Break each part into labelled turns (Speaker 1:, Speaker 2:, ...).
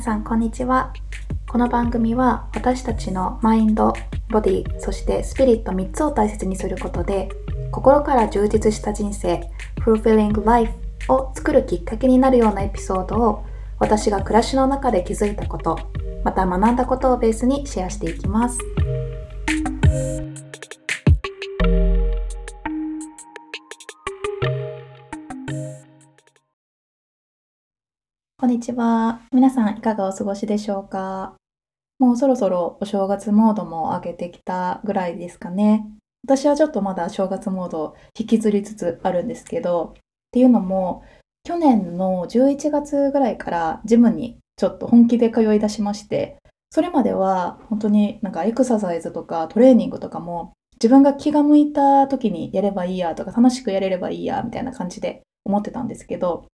Speaker 1: さんこんにちは。この番組は私たちのマインドボディそしてスピリット3つを大切にすることで心から充実した人生 Fulfilling Life を作るきっかけになるようなエピソードを私が暮らしの中で気づいたことまた学んだことをベースにシェアしていきます。にちは。皆さんいかがお過ごしでしょうか？もうそろそろお正月モードも上げてきたぐらいですかね。私はちょっとまだ正月モード引きずりつつあるんですけど、っていうのも、去年の11月ぐらいからジムにちょっと本気で通い出しまして、それまでは本当になんかエクササイズとかトレーニングとかも自分が気が向いた時にやればいいやとか楽しくやれればいいやみたいな感じで思ってたんですけど、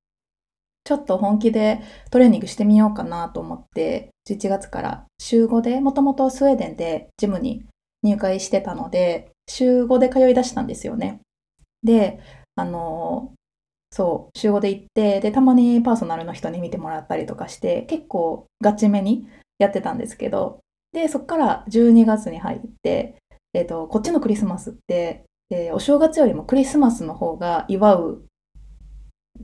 Speaker 1: ちょっと本気でトレーニングしてみようかなと思って、11月から週5で、もともとスウェーデンでジムに入会してたので、週5で通い出したんですよね。で、あの、そう、週5で行って、で、たまにパーソナルの人に見てもらったりとかして、結構ガチめにやってたんですけど、で、そっから12月に入って、えっ、ー、と、こっちのクリスマスって、えー、お正月よりもクリスマスの方が祝う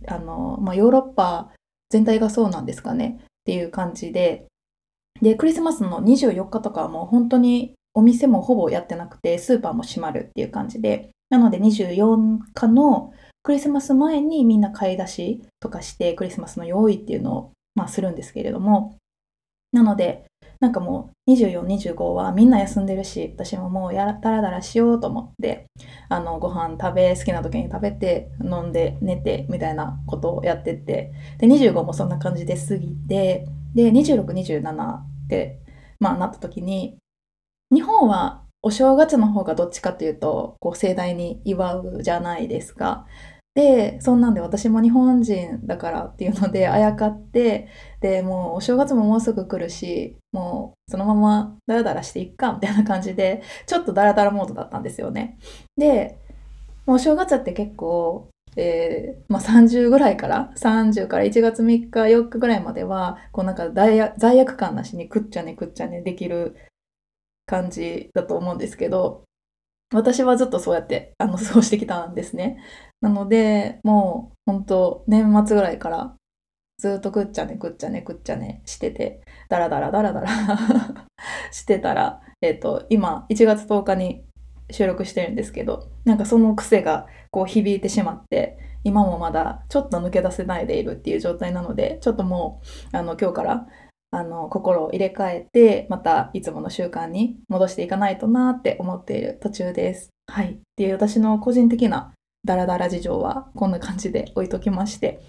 Speaker 1: あの、まあ、ヨーロッパ全体がそうなんですかねっていう感じで、で、クリスマスの24日とかはもう本当にお店もほぼやってなくて、スーパーも閉まるっていう感じで、なので24日のクリスマス前にみんな買い出しとかしてクリスマスの用意っていうのを、まあ、するんですけれども、なので、なんかもう24、25はみんな休んでるし、私ももうやだらだらしようと思って、あの、ご飯食べ、好きな時に食べて、飲んで、寝て、みたいなことをやってて、で、25もそんな感じで過ぎて、で、26、27って、まあなった時に、日本はお正月の方がどっちかっていうと、こう盛大に祝うじゃないですか。で、そんなんで私も日本人だからっていうのであやかって、で、もうお正月ももうすぐ来るし、もうそのままダラダラしていっかみたいな感じで、ちょっとダラダラモードだったんですよね。で、もうお正月って結構、えー、まあ、30ぐらいから、30から1月3日、4日ぐらいまでは、こうなんか罪悪感なしにくっちゃねくっちゃねできる感じだと思うんですけど、私はずっとそうやってあの過ごしてきたんですね。なので、もう本当年末ぐらいからずっとくっちゃねくっちゃねくっちゃねしてて、ダラダラダラダラ してたら、えっ、ー、と、今1月10日に収録してるんですけど、なんかその癖がこう響いてしまって、今もまだちょっと抜け出せないでいるっていう状態なので、ちょっともう、あの、今日からあの心を入れ替えてまたいつもの習慣に戻していかないとなって思っている途中です。はい。っていう私の個人的なダラダラ事情はこんな感じで置いときまして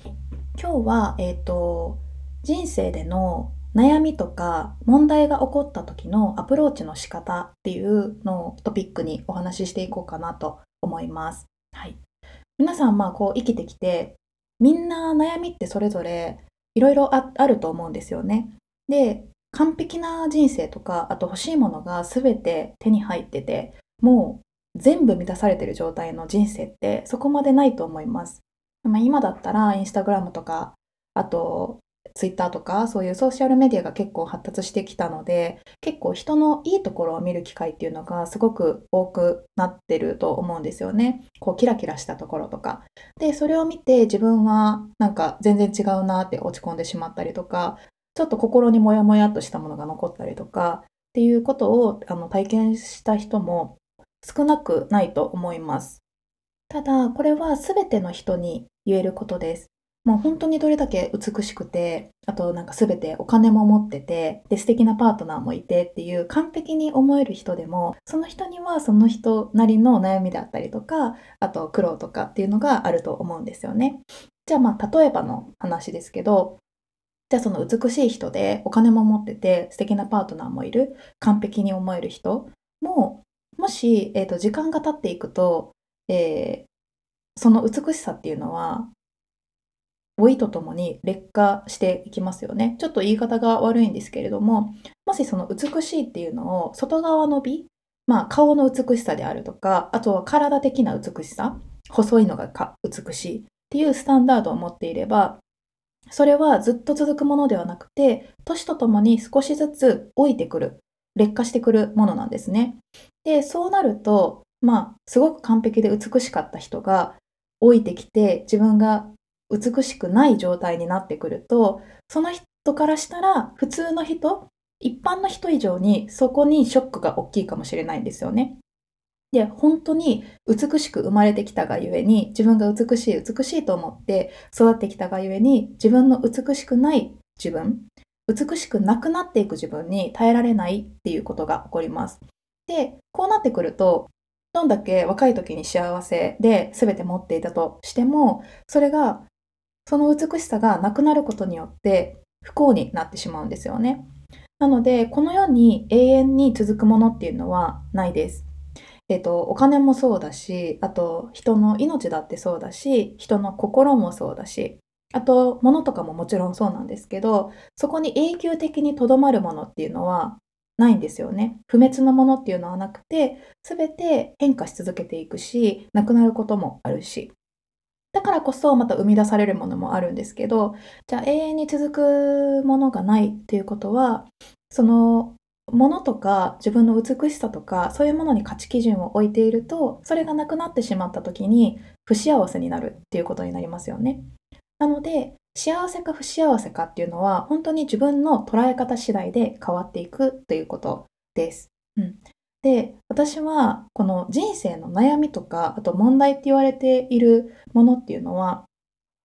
Speaker 1: 今日は、えっ、ー、と人生での悩みとか問題が起こった時のアプローチの仕方っていうのをトピックにお話ししていこうかなと思います。はい。皆さんまあこう生きてきてみんな悩みってそれぞれいろいろあると思うんですよね。で、完璧な人生とか、あと欲しいものが全て手に入ってて、もう全部満たされてる状態の人生ってそこまでないと思います。まあ、今だったらインスタグラムとか、あとツイッターとかそういうソーシャルメディアが結構発達してきたので結構人のいいところを見る機会っていうのがすごく多くなってると思うんですよね。こうキラキラしたところとか。でそれを見て自分はなんか全然違うなって落ち込んでしまったりとかちょっと心にモヤモヤっとしたものが残ったりとかっていうことをあの体験した人も少なくないと思います。ただ、これは全ての人に言えることです。もう本当にどれだけ美しくて、あとなんか全てお金も持ってて、で素敵なパートナーもいてっていう完璧に思える人でも、その人にはその人なりの悩みだったりとか、あと苦労とかっていうのがあると思うんですよね。じゃあまあ例えばの話ですけど、じゃあその美しい人でお金も持ってて素敵なパートナーもいる完璧に思える人ももし、えーと、時間が経っていくと、えー、その美しさっていうのは老いとともに劣化していきますよね。ちょっと言い方が悪いんですけれども、もしその美しいっていうのを外側の美、まあ顔の美しさであるとか、あとは体的な美しさ、細いのが美しいっていうスタンダードを持っていれば、それはずっと続くものではなくて、年とともに少しずつ老いてくる、劣化してくるものなんですね。で、そうなると、まあ、すごく完璧で美しかった人が老いてきて、自分が美しくない状態になってくると、その人からしたら普通の人、一般の人以上にそこにショックが大きいかもしれないんですよね。で、本当に美しく生まれてきたがゆえに、自分が美しい、美しいと思って育ってきたがゆえに、自分の美しくない自分、美しくなくなっていく自分に耐えられないっていうことが起こります。で、こうなってくると、どんだけ若い時に幸せで全て持っていたとしても、それがその美しさがなくなることによって不幸になってしまうんですよね。なので、この世に永遠に続くものっていうのはないです。えっ、と、お金もそうだし、あと人の命だってそうだし、人の心もそうだし、あと物とかももちろんそうなんですけど、そこに永久的にとどまるものっていうのはないんですよね。不滅のものっていうのはなくて、すべて変化し続けていくし、なくなることもあるし。だからこそまた生み出されるものもあるんですけど、じゃあ永遠に続くものがないっていうことは、そのものとか自分の美しさとかそういうものに価値基準を置いていると、それがなくなってしまった時に不幸せになるっていうことになりますよね。なので、幸せか不幸せかっていうのは本当に自分の捉え方次第で変わっていくということです。うん、で、私はこの人生の悩みとか、あと問題って言われているものっていうのは、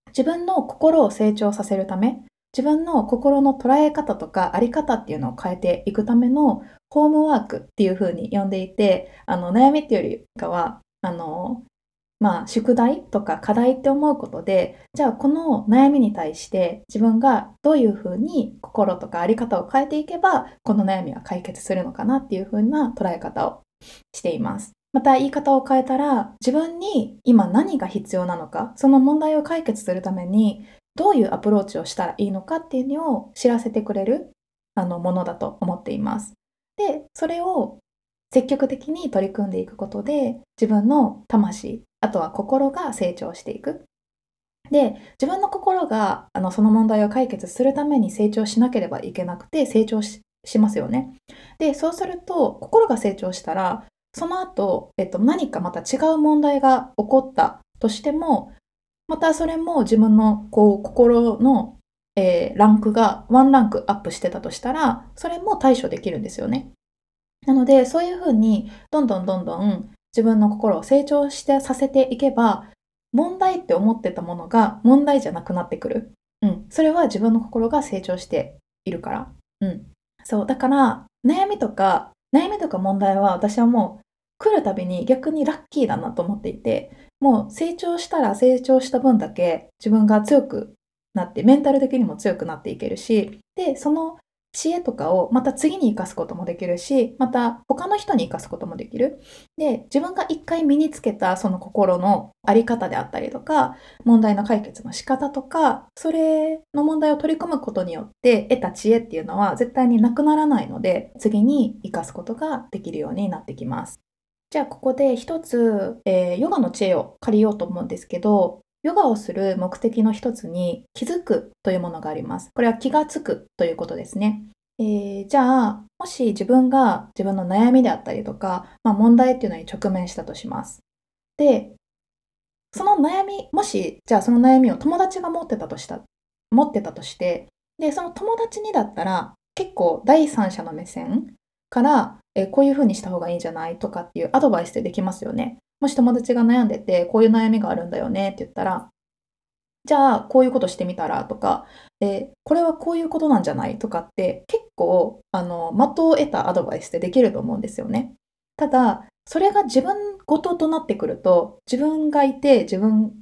Speaker 1: 自分の心を成長させるため、自分の心の捉え方とかあり方っていうのを変えていくためのホームワークっていう風に呼んでいて、あの悩みっていうよりかは、あの、まあ、宿題とか課題って思うことで、じゃあこの悩みに対して自分がどういうふうに心とかあり方を変えていけば、この悩みは解決するのかなっていうふうな捉え方をしています。また言い方を変えたら、自分に今何が必要なのか、その問題を解決するためにどういうアプローチをしたらいいのかっていうのを知らせてくれるあのものだと思っています。で、それを積極的に取り組んでいくことで自分の魂あとは心が成長していく。で、自分の心があのその問題を解決するために成長しなければいけなくて成長しますよね。で、そうすると心が成長したら、その後、えっと、何かまた違う問題が起こったとしても、またそれも自分のこう心の、えー、ランクがワンランクアップしてたとしたら、それも対処できるんですよね。なので、そういうふうに、どんどんどんどん自分の心を成長してさせていけば、問題って思ってたものが問題じゃなくなってくる。うん。それは自分の心が成長しているから。うん。そう。だから、悩みとか、悩みとか問題は私はもう来るたびに逆にラッキーだなと思っていて、もう成長したら成長した分だけ自分が強くなって、メンタル的にも強くなっていけるし、で、その知恵とかをまた次に活かすこともできるし、また他の人に活かすこともできる。で、自分が一回身につけたその心のあり方であったりとか、問題の解決の仕方とか、それの問題を取り組むことによって得た知恵っていうのは絶対になくならないので、次に活かすことができるようになってきます。じゃあここで一つ、えー、ヨガの知恵を借りようと思うんですけど、ヨガをする目的の一つに気づくというものがあります。これは気がつくということですね。えー、じゃあ、もし自分が自分の悩みであったりとか、まあ、問題っていうのに直面したとします。で、その悩み、もし、じゃあその悩みを友達が持ってたとした、持ってたとして、で、その友達にだったら、結構第三者の目線から、えー、こういうふうにした方がいいんじゃないとかっていうアドバイスでできますよね。もし友達が悩んでて、こういう悩みがあるんだよねって言ったら、じゃあこういうことしてみたらとか、えこれはこういうことなんじゃない？とかって結構あの的を得たアドバイスってできると思うんですよね。ただそれが自分ごととなってくると自分がいて自分、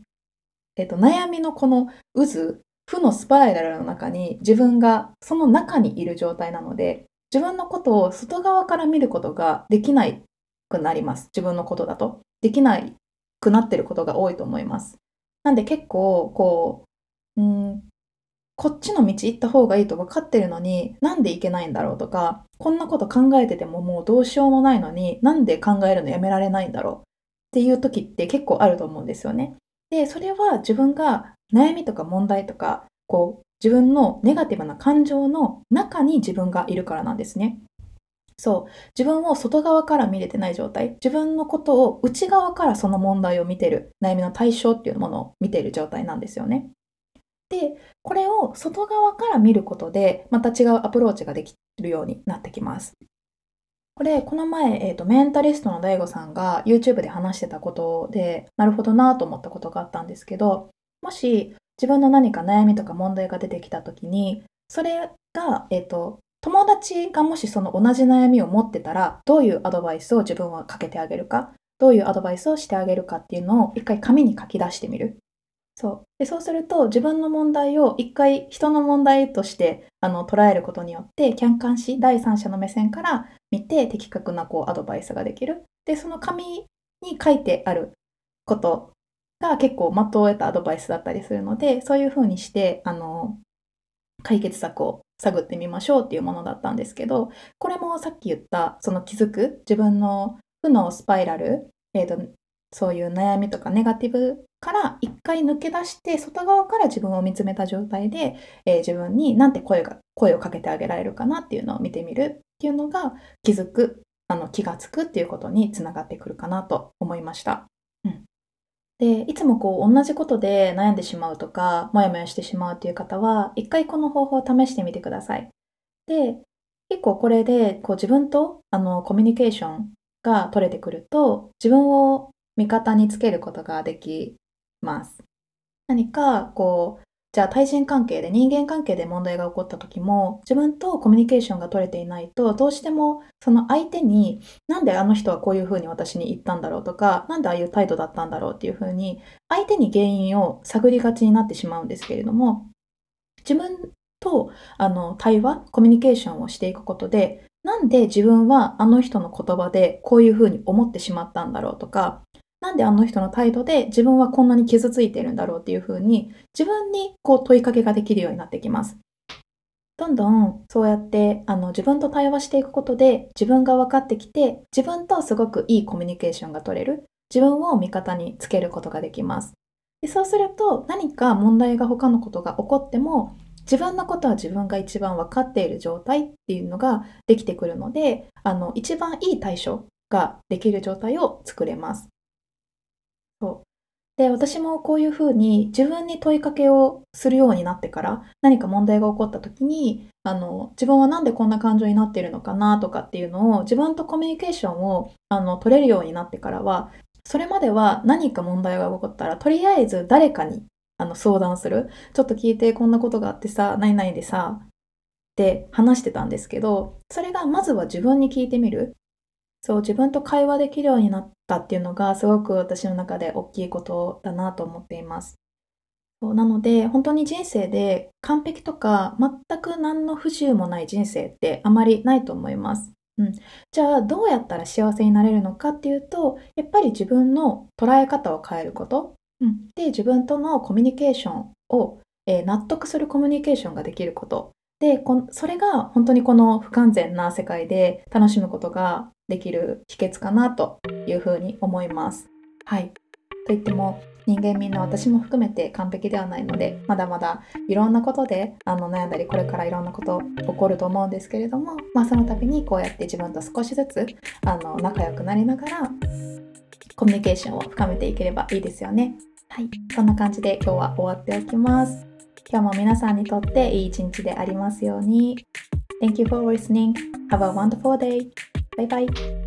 Speaker 1: えっと、悩みのこの渦負のスパイラルの中に自分がその中にいる状態なので自分のことを外側から見ることができなくなります自分のことだと。できなくなってることが多いと思います。なんで結構、こう、うん、こっちの道行った方がいいと分かってるのに、なんで行けないんだろうとか、こんなこと考えててももうどうしようもないのに、なんで考えるのやめられないんだろう？っていう時って結構あると思うんですよね。で、それは自分が悩みとか問題とか、こう、自分のネガティブな感情の中に自分がいるからなんですね。そう。自分を外側から見れてない状態。自分のことを内側からその問題を見てる。悩みの対象っていうものを見ている状態なんですよね。で、これを外側から見ることで、また違うアプローチができるようになってきます。これ、この前、えっ、ー、と、メンタリストの DAIGO さんが YouTube で話してたことで、なるほどなと思ったことがあったんですけど、もし自分の何か悩みとか問題が出てきたときに、それが、えっ、ー、と、友達がもしその同じ悩みを持ってたら、どういうアドバイスを自分はかけてあげるか、どういうアドバイスをしてあげるかっていうのを一回紙に書き出してみる。そう。で、そうすると自分の問題を一回人の問題としてあの捉えることによって、客観視、第三者の目線から見て的確なこうアドバイスができる。で、その紙に書いてあることが結構的を得たアドバイスだったりするので、そういうふうにして、あの、解決策を探ってみましょうっていうものだったんですけど、これもさっき言ったその気づく自分の負のスパイラル、えーと、そういう悩みとかネガティブから一回抜け出して外側から自分を見つめた状態で、えー、自分になんて声が声をかけてあげられるかなっていうのを見てみるっていうのが気づくあの気がつくっていうことにつながってくるかなと思いました。で、いつもこう同じことで悩んでしまうとか、もやもやしてしまうという方は、一回この方法を試してみてください。で、結構これでこう自分とあのコミュニケーションが取れてくると、自分を味方につけることができます。何かこうじゃあ対人関係で人間関係で問題が起こった時も自分とコミュニケーションが取れていないとどうしてもその相手になんであの人はこういうふうに私に言ったんだろうとかなんでああいう態度だったんだろうっていうふうに相手に原因を探りがちになってしまうんですけれども自分とあの対話コミュニケーションをしていくことでなんで自分はあの人の言葉でこういうふうに思ってしまったんだろうとかなんであの人の態度で自分はこんなに傷ついてるんだろうっていうふうに自分にこう問いかけができるようになってきます。どんどんそうやってあの自分と対話していくことで自分が分かってきて自分とすごくいいコミュニケーションが取れる自分を味方につけることができますでそうすると何か問題が他のことが起こっても自分のことは自分が一番分かっている状態っていうのができてくるのであの一番いい対処ができる状態を作れます。で、私もこういうふうに自分に問いかけをするようになってから何か問題が起こった時にあの自分は何でこんな感情になっているのかなとかっていうのを自分とコミュニケーションをあの取れるようになってからはそれまでは何か問題が起こったらとりあえず誰かにあの相談する。ちょっと聞いてこんなことがあってさ何々でさって話してたんですけどそれがまずは自分に聞いてみる。そう自分と会話できるようになったっていうのがすごく私の中で大きいことだなと思っています。そうなので本当に人生で完璧とか全く何の不自由もない人生ってあまりないと思います。うん、じゃあどうやったら幸せになれるのかっていうとやっぱり自分の捉え方を変えること、うん、で自分とのコミュニケーションを、えー、納得するコミュニケーションができることでそれが本当にこの不完全な世界で楽しむことができる秘訣かなというふうに思います。はい。といっても人間みんな私も含めて完璧ではないのでまだまだいろんなことであの悩んだりこれからいろんなこと起こると思うんですけれども、まあ、その度にこうやって自分と少しずつあの仲良くなりながらコミュニケーションを深めていければいいですよね。はい。そんな感じで今日は終わっておきます。今日も皆さんにとっていい一日でありますように。Thank you for listening. Have a wonderful day. 拜拜。